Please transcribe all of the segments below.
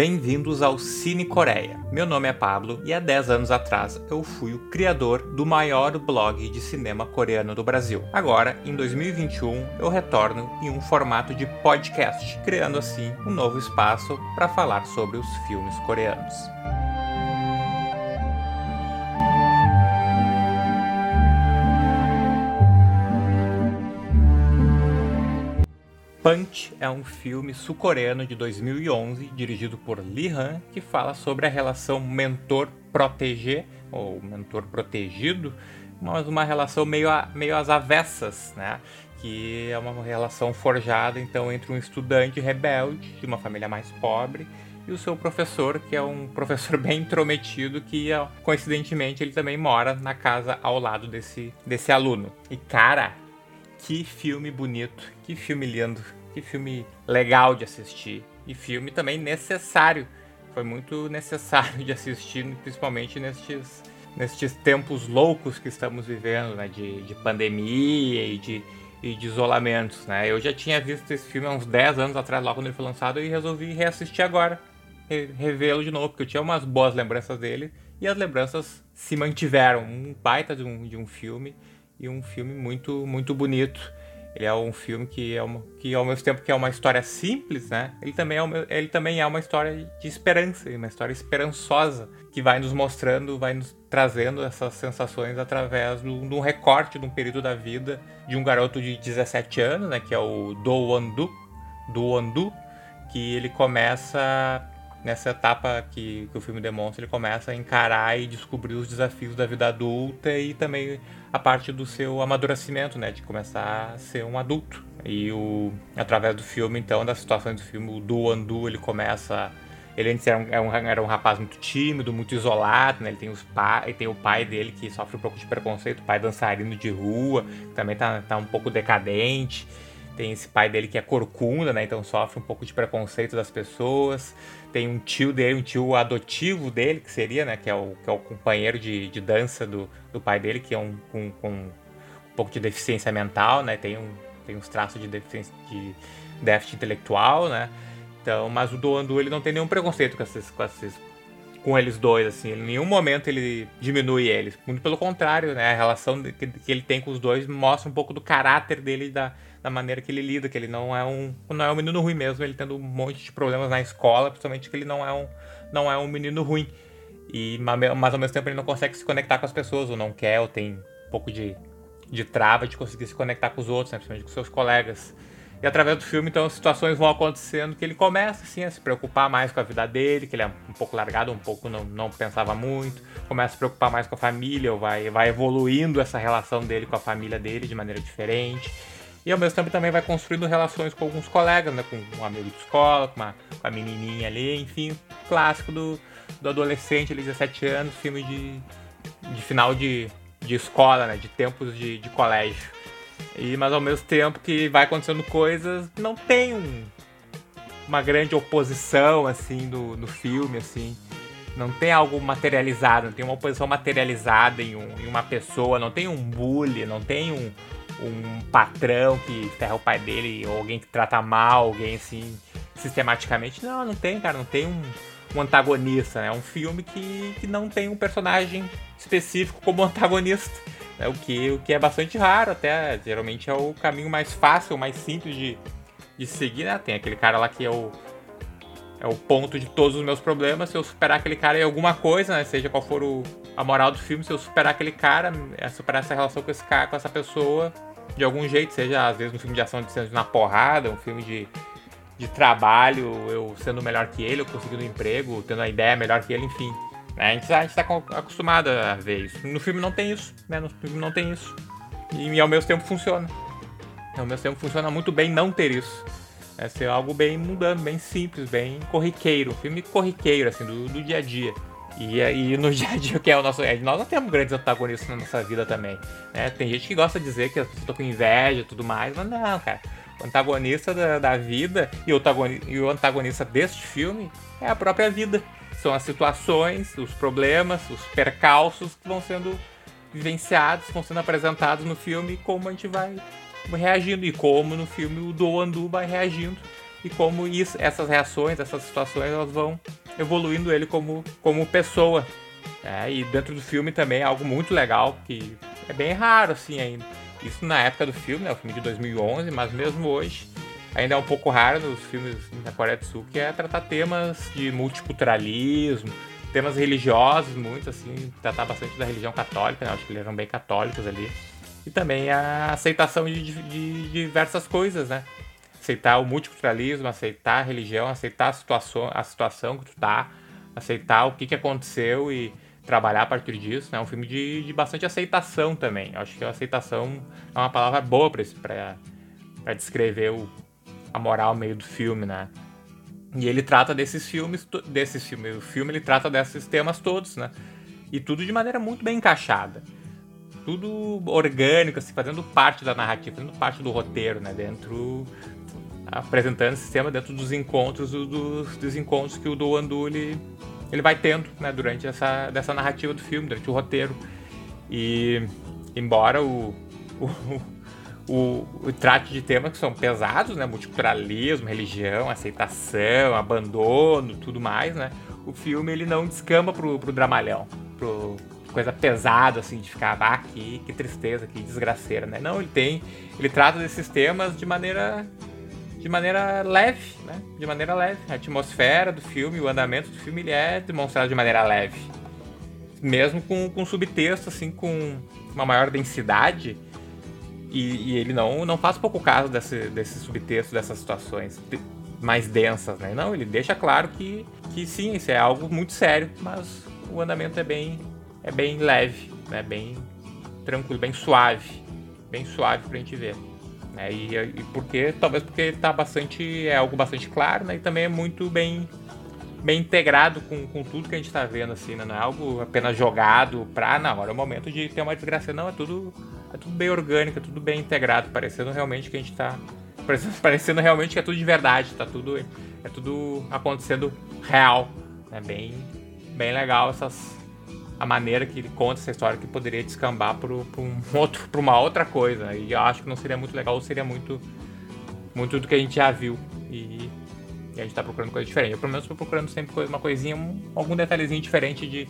bem-vindos ao Cine Coreia. Meu nome é Pablo e há 10 anos atrás eu fui o criador do maior blog de cinema coreano do Brasil. Agora, em 2021, eu retorno em um formato de podcast, criando assim um novo espaço para falar sobre os filmes coreanos. Punch é um filme sul-coreano de 2011, dirigido por Lee Han, que fala sobre a relação mentor-proteger, ou mentor-protegido, mas uma relação meio, a, meio às avessas, né? Que é uma relação forjada, então, entre um estudante rebelde, de uma família mais pobre, e o seu professor, que é um professor bem intrometido, que coincidentemente ele também mora na casa ao lado desse, desse aluno. E cara, que filme bonito, que filme lindo, que filme legal de assistir. E filme também necessário. Foi muito necessário de assistir, principalmente nestes, nestes tempos loucos que estamos vivendo, né? De, de pandemia e de, e de isolamentos, né? Eu já tinha visto esse filme há uns 10 anos atrás, logo quando ele foi lançado, e resolvi reassistir agora, revê-lo de novo, porque eu tinha umas boas lembranças dele, e as lembranças se mantiveram. Um baita de um, de um filme e um filme muito, muito bonito. Ele é um filme que, é uma, que ao mesmo tempo que é uma história simples, né? Ele também, é uma, ele também é uma história de esperança, uma história esperançosa, que vai nos mostrando, vai nos trazendo essas sensações através de um recorte de um período da vida de um garoto de 17 anos, né? Que é o Do Won-do, Do Won-do, que ele começa nessa etapa que, que o filme demonstra, ele começa a encarar e descobrir os desafios da vida adulta e também a parte do seu amadurecimento, né, de começar a ser um adulto. E o através do filme, então, das situações do filme, o Do Andu, ele começa ele antes era um, era um, era um rapaz muito tímido, muito isolado, né? Ele tem, os pa, ele tem o pai dele que sofre um pouco de preconceito, o pai dançarino de rua, que também tá, tá um pouco decadente. Tem esse pai dele que é corcunda, né? Então sofre um pouco de preconceito das pessoas. Tem um tio dele, um tio adotivo dele, que seria, né? Que é o, que é o companheiro de, de dança do, do pai dele, que é um com, um pouco de deficiência mental, né? Tem, um, tem uns traços de deficiência de déficit intelectual, né? Então, mas o Doandu ele não tem nenhum preconceito com esses, com esses com eles dois, assim. Em nenhum momento ele diminui eles. Muito pelo contrário, né? A relação que, que ele tem com os dois mostra um pouco do caráter dele da, da maneira que ele lida, que ele não é um não é um menino ruim mesmo, ele tendo um monte de problemas na escola, principalmente que ele não é um não é um menino ruim. E mas ao mesmo tempo ele não consegue se conectar com as pessoas, ou não quer, ou tem um pouco de, de trava de conseguir se conectar com os outros, né? principalmente com seus colegas. E através do filme, então, situações vão acontecendo que ele começa, assim, a se preocupar mais com a vida dele, que ele é um pouco largado, um pouco não, não pensava muito, começa a se preocupar mais com a família, ou vai, vai evoluindo essa relação dele com a família dele de maneira diferente. E ao mesmo tempo também vai construindo relações com alguns colegas, né? Com um amigo de escola, com, uma, com menininha ali, enfim, clássico do, do adolescente ali, 17 anos, filme de, de final de, de escola, né? De tempos de, de colégio. E, mas ao mesmo tempo que vai acontecendo coisas, não tem um, uma grande oposição, assim, do, no filme, assim. Não tem algo materializado, não tem uma oposição materializada em, um, em uma pessoa, não tem um bully, não tem um, um patrão que ferra o pai dele, ou alguém que trata mal, alguém assim, sistematicamente. Não, não tem, cara, não tem um, um antagonista, né? É um filme que, que não tem um personagem específico como antagonista. Né? O, que, o que é bastante raro, até geralmente é o caminho mais fácil, mais simples de, de seguir, né? Tem aquele cara lá que é o. É o ponto de todos os meus problemas. Se eu superar aquele cara em alguma coisa, né? Seja qual for o, a moral do filme, se eu superar aquele cara, é superar essa relação com esse cara, com essa pessoa, de algum jeito, seja às vezes um filme de ação sendo na porrada, um filme de, de trabalho, eu sendo melhor que ele, eu conseguindo um emprego, tendo uma ideia melhor que ele, enfim. Né? A gente, a gente tá acostumado a ver isso. No filme não tem isso, né? No filme não tem isso. E, e ao mesmo tempo funciona. Ao mesmo tempo funciona muito bem não ter isso. É ser algo bem mundano, bem simples, bem corriqueiro. Um filme corriqueiro, assim, do, do dia a dia. E aí no dia a dia, que é o nosso. É, nós não temos grandes antagonistas na nossa vida também. Né? Tem gente que gosta de dizer que pessoas estão com inveja e tudo mais, mas não, cara. O antagonista da, da vida e o, e o antagonista deste filme é a própria vida. São as situações, os problemas, os percalços que vão sendo vivenciados, vão sendo apresentados no filme e como a gente vai reagindo. E como no filme o Do Andu vai reagindo e como isso, essas reações, essas situações, elas vão evoluindo ele como, como pessoa. É, e dentro do filme também é algo muito legal, que é bem raro assim ainda. Isso na época do filme, né, o filme de 2011, mas mesmo hoje ainda é um pouco raro nos filmes da Coreia do Sul, que é tratar temas de multiculturalismo, temas religiosos, muito assim, tratar bastante da religião católica, né? acho que eles eram bem católicos ali. E também a aceitação de, de, de diversas coisas, né? Aceitar o multiculturalismo, aceitar a religião, aceitar a situação, a situação que tu tá, aceitar o que, que aconteceu e trabalhar a partir disso. É né? um filme de, de bastante aceitação também. Eu acho que a aceitação é uma palavra boa para descrever o, a moral meio do filme, né? E ele trata desses filmes, desses filmes, o filme ele trata desses temas todos, né? E tudo de maneira muito bem encaixada. Tudo orgânico, assim, fazendo parte da narrativa, fazendo parte do roteiro, né? Dentro. apresentando esse tema dentro dos encontros, dos, dos encontros que o Do Andu ele, ele vai tendo, né? Durante essa dessa narrativa do filme, durante o roteiro. E. embora o, o o, o trate de temas que são pesados, né? Multiculturalismo, religião, aceitação, abandono, tudo mais, né? O filme ele não descamba pro, pro dramalhão, pro coisa pesada, assim, de ficar, ah, que, que tristeza, que desgraceira, né? Não, ele tem, ele trata desses temas de maneira de maneira leve, né? De maneira leve. A atmosfera do filme, o andamento do filme, ele é demonstrado de maneira leve. Mesmo com, com subtexto, assim, com uma maior densidade, e, e, ele não, não faz pouco caso desse, desse subtexto, dessas situações mais densas, né? Não, ele deixa claro que, que sim, isso é algo muito sério, mas o andamento é bem, é bem leve, né? Bem tranquilo, bem suave, bem suave pra gente ver. Né? E, e porque, talvez porque tá bastante, é algo bastante claro, né? E também é muito bem bem integrado com, com tudo que a gente tá vendo, assim, né? Não é algo apenas jogado pra, não, agora é o momento de ter uma desgraça, não, é tudo é tudo bem orgânico, é tudo bem integrado, parecendo realmente que a gente tá. Parecendo, parecendo realmente que é tudo de verdade, tá tudo. É tudo acontecendo real. É bem, bem legal essas, a maneira que ele conta essa história que poderia descambar para um outro, pra uma outra coisa. E eu acho que não seria muito legal, ou seria muito, muito do que a gente já viu. E, e a gente tá procurando coisa diferente. Eu pelo menos tô procurando sempre coisa, uma coisinha, um, algum detalhezinho diferente de,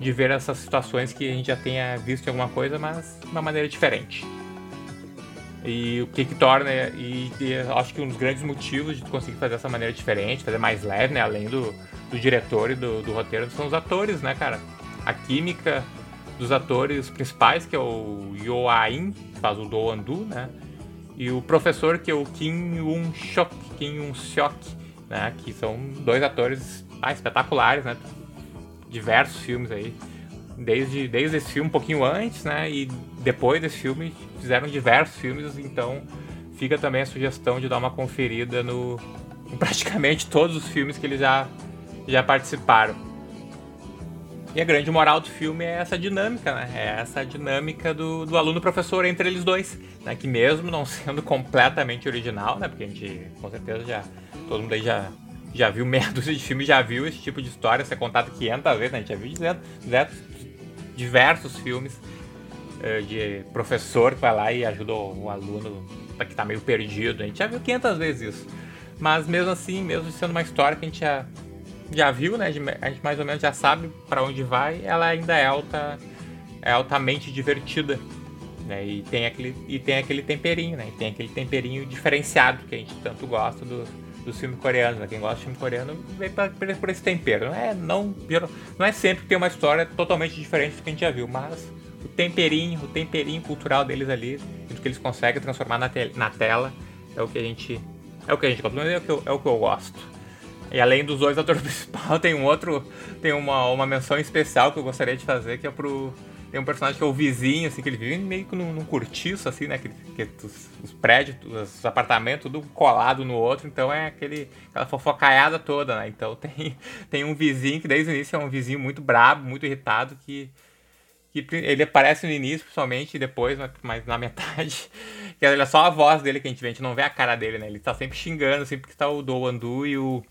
de ver essas situações que a gente já tenha visto em alguma coisa, mas de uma maneira diferente. E o que que torna, e, e acho que um dos grandes motivos de conseguir fazer dessa maneira diferente, fazer mais leve, né, além do, do diretor e do, do roteiro, são os atores, né, cara? A química dos atores principais, que é o Yo Ain, que faz o Do Andu, né? E o professor, que é o Kim Yoon-shok, Kim Yoon-seok, né? Que são dois atores ah, espetaculares, né? diversos filmes aí. Desde, desde esse filme um pouquinho antes, né? E depois desse filme fizeram diversos filmes, então fica também a sugestão de dar uma conferida no em praticamente todos os filmes que eles já, já participaram. E a grande moral do filme é essa dinâmica, né? É essa dinâmica do, do aluno-professor entre eles dois, né? Que mesmo não sendo completamente original, né? Porque a gente, com certeza, já... Todo mundo aí já já viu meia dúzia de filmes, já viu esse tipo de história ser contado 500 vezes, né? A gente já viu diversos, diversos filmes uh, de professor que vai lá e ajuda o, aluno que está meio perdido. A gente já viu 500 vezes isso. Mas mesmo assim, mesmo sendo uma história que a gente já, já viu, né? A gente mais ou menos já sabe para onde vai, ela ainda é alta, é altamente divertida. Né? E, tem aquele, e tem aquele temperinho, né? E tem aquele temperinho diferenciado que a gente tanto gosta do, dos filmes coreanos, né? Quem gosta de filme coreano vem pra, por esse tempero. Não é, não, não é sempre que tem uma história totalmente diferente do que a gente já viu, mas o temperinho, o temperinho cultural deles ali, do que eles conseguem transformar na, te na tela, é o que a gente. É o que a gente gosta, é o que é o que eu gosto. E além dos dois atores principais, tem um outro. Tem uma, uma menção especial que eu gostaria de fazer, que é pro tem um personagem que é o vizinho, assim, que ele vive meio que num, num assim, né? Que, que os, os, prédios, os apartamentos, tudo colado no outro, então é aquele, aquela fofocaiada toda, né? Então tem, tem um vizinho que desde o início é um vizinho muito brabo, muito irritado, que, que ele aparece no início, principalmente, e depois, mas na metade, que é só a voz dele que a gente vê, a gente não vê a cara dele, né? Ele tá sempre xingando, sempre que tá o Do Andu e o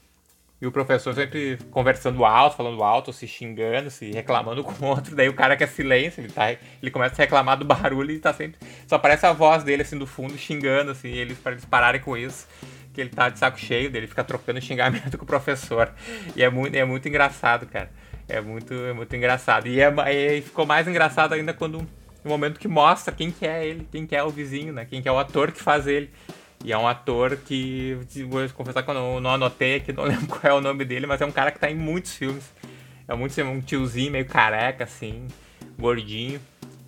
e o professor sempre conversando alto, falando alto, se xingando, se reclamando com o outro. Daí o cara quer silêncio, ele, tá, ele começa a reclamar do barulho e tá sempre. Só aparece a voz dele assim do fundo xingando, assim, eles para eles pararem com isso. que ele tá de saco cheio dele, fica trocando xingamento com o professor. E é muito, é muito engraçado, cara. É muito, é muito engraçado. E, é, ficou mais engraçado ainda quando no momento que mostra quem que é ele, quem que é o vizinho, né? Quem que é o ator que faz ele. E é um ator que, vou confessar que eu não, não anotei aqui, não lembro qual é o nome dele, mas é um cara que tá em muitos filmes. É muito um tiozinho meio careca, assim, gordinho.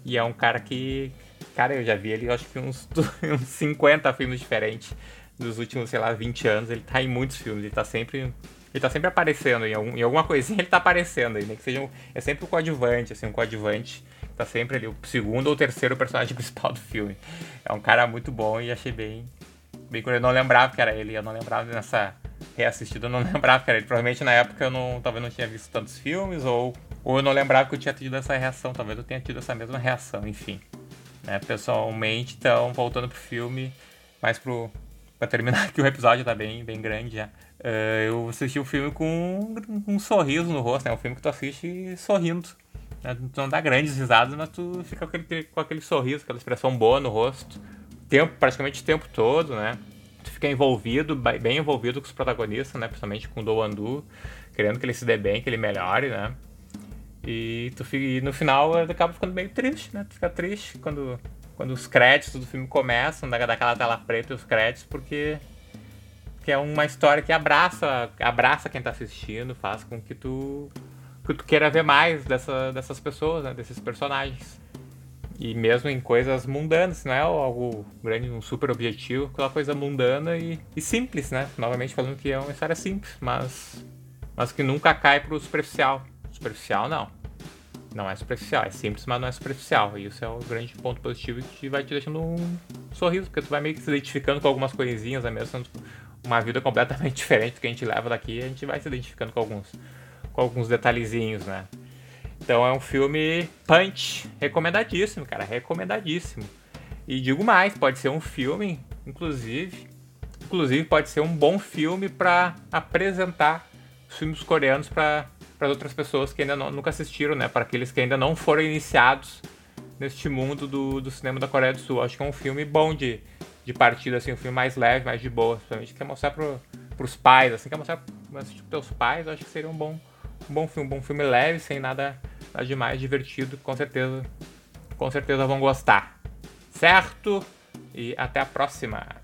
E é um cara que, cara, eu já vi ele, acho que uns, uns 50 filmes diferentes dos últimos, sei lá, 20 anos. Ele tá em muitos filmes, ele tá sempre ele tá sempre aparecendo, em, algum, em alguma coisinha ele tá aparecendo aí, né? Que seja um, é sempre o um coadjuvante, assim, um coadjuvante tá sempre ali, o segundo ou terceiro personagem principal do filme. É um cara muito bom e achei bem. Bem eu não lembrava que era ele, eu não lembrava nessa reassistida, eu não lembrava que era ele. Provavelmente na época eu não, talvez não tinha visto tantos filmes, ou, ou eu não lembrava que eu tinha tido essa reação, talvez eu tenha tido essa mesma reação, enfim. Né, pessoalmente, então, voltando pro filme, mais pro. Pra terminar aqui o episódio tá bem, bem grande já. Uh, eu assisti o filme com um, um sorriso no rosto, né? um filme que tu assiste sorrindo. Né? Tu não dá grandes risadas, mas tu fica com aquele, com aquele sorriso, aquela expressão boa no rosto. Tempo, praticamente o tempo todo, né? Tu fica envolvido, bem envolvido com os protagonistas, né? Principalmente com o Do Andu, querendo que ele se dê bem, que ele melhore, né? E, tu fica, e no final acaba ficando meio triste, né? Tu fica triste quando, quando os créditos do filme começam, daquela tela preta os créditos, porque que é uma história que abraça, abraça quem tá assistindo, faz com que tu que tu queira ver mais dessa, dessas pessoas, né, desses personagens. E mesmo em coisas mundanas, não é algo grande, um super objetivo, aquela coisa mundana e, e, simples, né? Novamente falando que é uma história simples, mas, mas que nunca cai pro superficial. Superficial não. Não é superficial, é simples, mas não é superficial. E isso é o grande ponto positivo que vai te deixando um sorriso, porque tu vai meio que se identificando com algumas coisinhas, né? mesmo uma vida completamente diferente do que a gente leva daqui, a gente vai se identificando com alguns com alguns detalhezinhos, né? Então é um filme punch, recomendadíssimo, cara, recomendadíssimo. E digo mais, pode ser um filme, inclusive, inclusive pode ser um bom filme para apresentar os filmes coreanos para para outras pessoas que ainda não, nunca assistiram, né? Para aqueles que ainda não foram iniciados neste mundo do, do cinema da Coreia do Sul. Acho que é um filme bom de, de partida, assim, um filme mais leve, mais de boa. Principalmente quer mostrar pro, pros pais, assim, quer mostrar para os teus pais, acho que seria um bom, um bom filme, um bom filme leve, sem nada, nada demais, divertido, com certeza, com certeza vão gostar. Certo? E até a próxima.